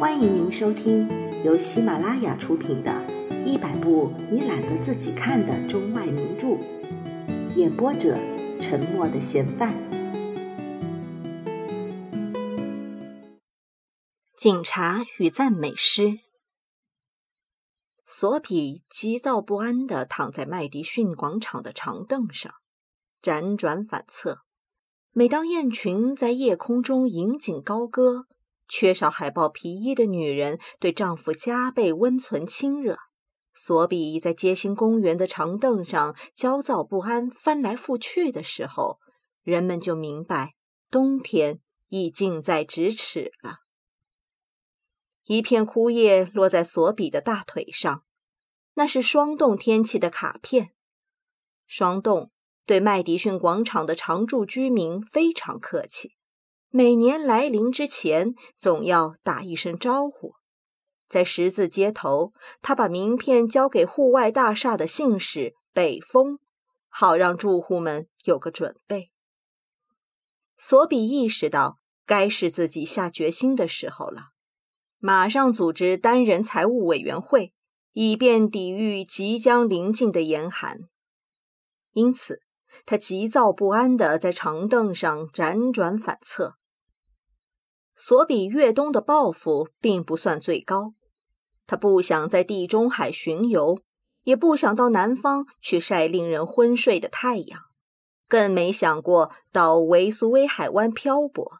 欢迎您收听由喜马拉雅出品的《一百部你懒得自己看的中外名著》，演播者：沉默的嫌犯。警察与赞美诗。索比急躁不安地躺在麦迪逊广场的长凳上，辗转反侧。每当雁群在夜空中引颈高歌，缺少海豹皮衣的女人对丈夫加倍温存亲热。索比在街心公园的长凳上焦躁不安、翻来覆去的时候，人们就明白冬天已近在咫尺了。一片枯叶落在索比的大腿上，那是霜冻天气的卡片。霜冻对麦迪逊广场的常住居民非常客气。每年来临之前，总要打一声招呼。在十字街头，他把名片交给户外大厦的信使北风，好让住户们有个准备。索比意识到，该是自己下决心的时候了，马上组织单人财务委员会，以便抵御即将临近的严寒。因此，他急躁不安地在长凳上辗转反侧。索比越冬的抱负并不算最高，他不想在地中海巡游，也不想到南方去晒令人昏睡的太阳，更没想过到维苏威海湾漂泊。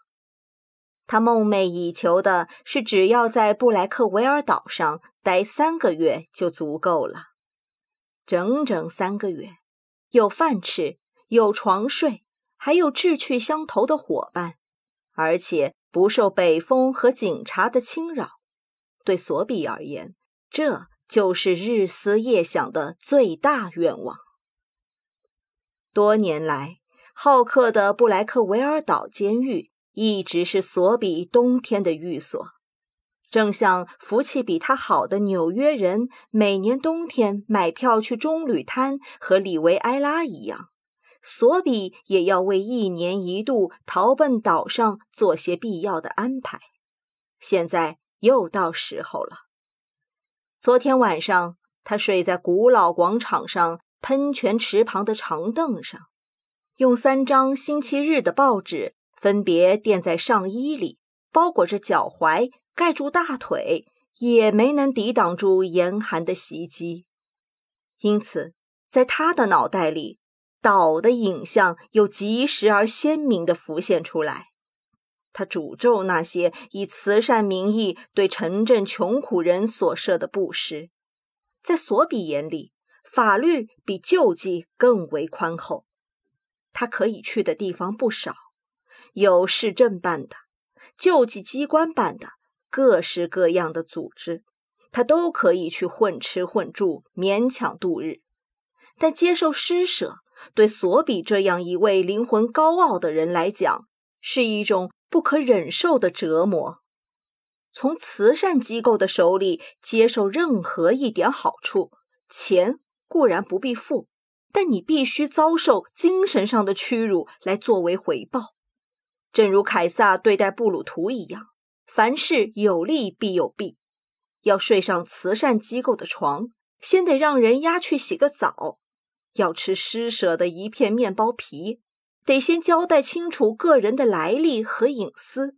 他梦寐以求的是，只要在布莱克维尔岛上待三个月就足够了，整整三个月，有饭吃，有床睡，还有志趣相投的伙伴，而且。不受北风和警察的侵扰，对索比而言，这就是日思夜想的最大愿望。多年来，好客的布莱克维尔岛监狱一直是索比冬天的寓所，正像福气比他好的纽约人每年冬天买票去棕榈滩和里维埃拉一样。索比也要为一年一度逃奔岛上做些必要的安排。现在又到时候了。昨天晚上，他睡在古老广场上喷泉池旁的长凳上，用三张星期日的报纸分别垫在上衣里，包裹着脚踝，盖住大腿，也没能抵挡住严寒的袭击。因此，在他的脑袋里。岛的影像又及时而鲜明地浮现出来。他诅咒那些以慈善名义对城镇穷苦人所设的布施。在索比眼里，法律比救济更为宽厚。他可以去的地方不少，有市政办的、救济机关办的、各式各样的组织，他都可以去混吃混住，勉强度日。但接受施舍。对索比这样一位灵魂高傲的人来讲，是一种不可忍受的折磨。从慈善机构的手里接受任何一点好处，钱固然不必付，但你必须遭受精神上的屈辱来作为回报。正如凯撒对待布鲁图一样，凡事有利必有弊。要睡上慈善机构的床，先得让人押去洗个澡。要吃施舍的一片面包皮，得先交代清楚个人的来历和隐私。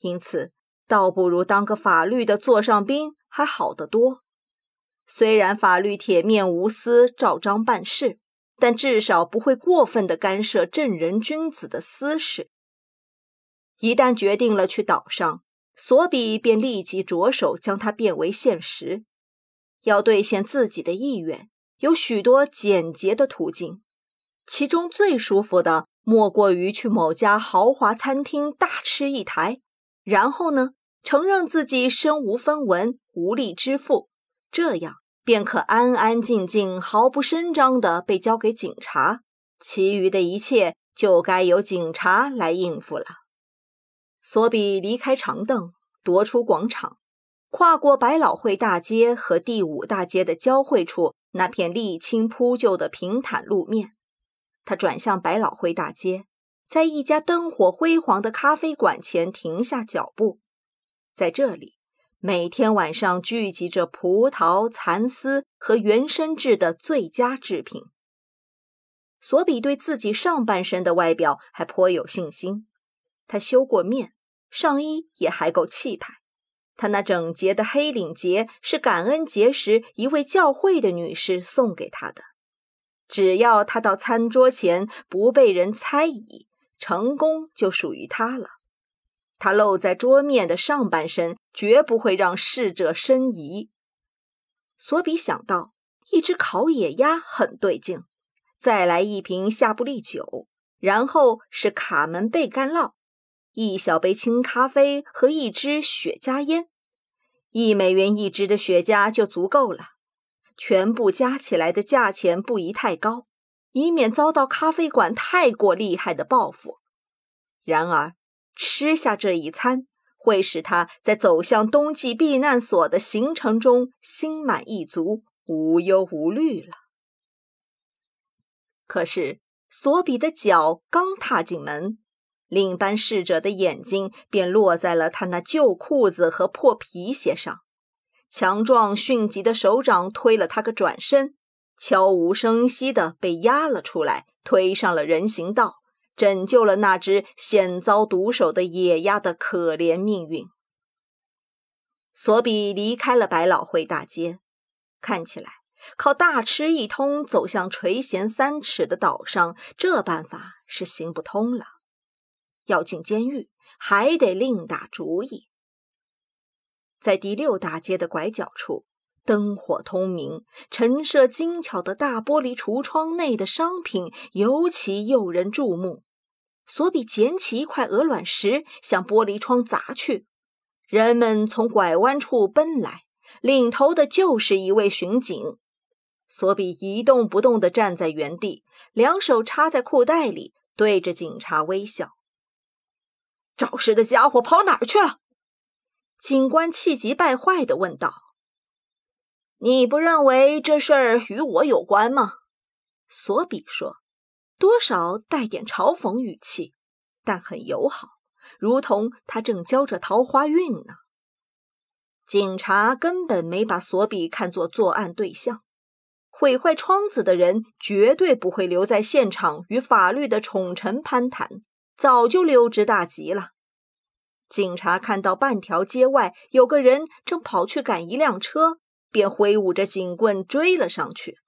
因此，倒不如当个法律的座上宾还好得多。虽然法律铁面无私、照章办事，但至少不会过分的干涉正人君子的私事。一旦决定了去岛上，索比便立即着手将它变为现实。要兑现自己的意愿。有许多简洁的途径，其中最舒服的莫过于去某家豪华餐厅大吃一台，然后呢，承认自己身无分文、无力支付，这样便可安安静静、毫不声张地被交给警察，其余的一切就该由警察来应付了。索比离开长凳，踱出广场，跨过百老汇大街和第五大街的交汇处。那片沥青铺就的平坦路面，他转向百老汇大街，在一家灯火辉煌的咖啡馆前停下脚步。在这里，每天晚上聚集着葡萄、蚕丝和原生质的最佳制品。索比对自己上半身的外表还颇有信心，他修过面，上衣也还够气派。他那整洁的黑领结是感恩节时一位教会的女士送给他的。只要他到餐桌前不被人猜疑，成功就属于他了。他露在桌面的上半身绝不会让侍者生疑。索比想到，一只烤野鸭很对劲，再来一瓶夏布利酒，然后是卡门贝干酪，一小杯清咖啡和一支雪茄烟，一美元一支的雪茄就足够了。全部加起来的价钱不宜太高，以免遭到咖啡馆太过厉害的报复。然而，吃下这一餐会使他在走向冬季避难所的行程中心满意足、无忧无虑了。可是，索比的脚刚踏进门，另班侍者的眼睛便落在了他那旧裤子和破皮鞋上。强壮迅疾的手掌推了他个转身，悄无声息地被压了出来，推上了人行道，拯救了那只险遭毒手的野鸭的可怜命运。索比离开了百老汇大街，看起来靠大吃一通走向垂涎三尺的岛上，这办法是行不通了。要进监狱，还得另打主意。在第六大街的拐角处，灯火通明，陈设精巧的大玻璃橱窗内的商品尤其诱人注目。索比捡起一块鹅卵石，向玻璃窗砸去。人们从拐弯处奔来，领头的就是一位巡警。索比一动不动地站在原地，两手插在裤袋里，对着警察微笑。肇事的家伙跑哪儿去了？警官气急败坏地问道：“你不认为这事儿与我有关吗？”索比说，多少带点嘲讽语气，但很友好，如同他正交着桃花运呢。警察根本没把索比看作作案对象，毁坏窗子的人绝对不会留在现场与法律的宠臣攀谈，早就溜之大吉了。警察看到半条街外有个人正跑去赶一辆车，便挥舞着警棍追了上去。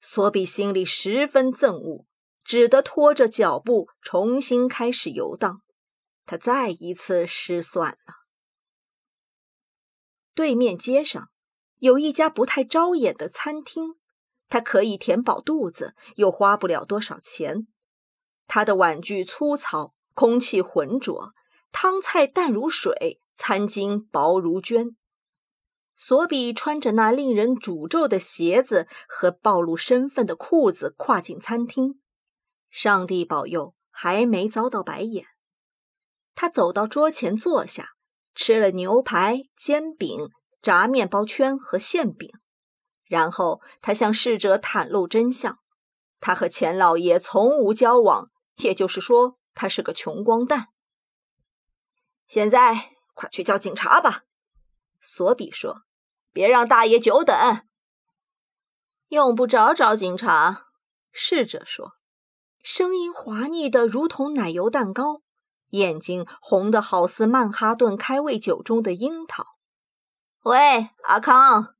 索比心里十分憎恶，只得拖着脚步重新开始游荡。他再一次失算了。对面街上有一家不太招眼的餐厅，他可以填饱肚子，又花不了多少钱。他的碗具粗糙，空气浑浊。汤菜淡如水，餐巾薄如绢。索比穿着那令人诅咒的鞋子和暴露身份的裤子跨进餐厅，上帝保佑，还没遭到白眼。他走到桌前坐下，吃了牛排、煎饼、炸面包圈和馅饼，然后他向侍者袒露真相：他和钱老爷从无交往，也就是说，他是个穷光蛋。现在快去叫警察吧，索比说：“别让大爷久等。”用不着找警察，侍者说，声音滑腻的如同奶油蛋糕，眼睛红的好似曼哈顿开胃酒中的樱桃。喂，阿康！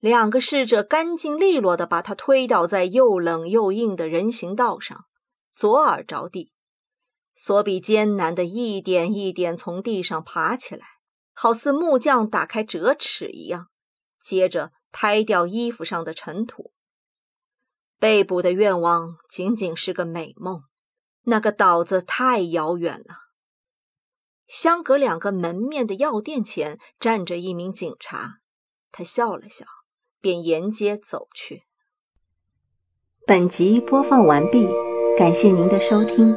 两个侍者干净利落的把他推倒在又冷又硬的人行道上，左耳着地。索比艰难地一点一点从地上爬起来，好似木匠打开折尺一样，接着拍掉衣服上的尘土。被捕的愿望仅仅是个美梦，那个岛子太遥远了。相隔两个门面的药店前站着一名警察，他笑了笑，便沿街走去。本集播放完毕，感谢您的收听。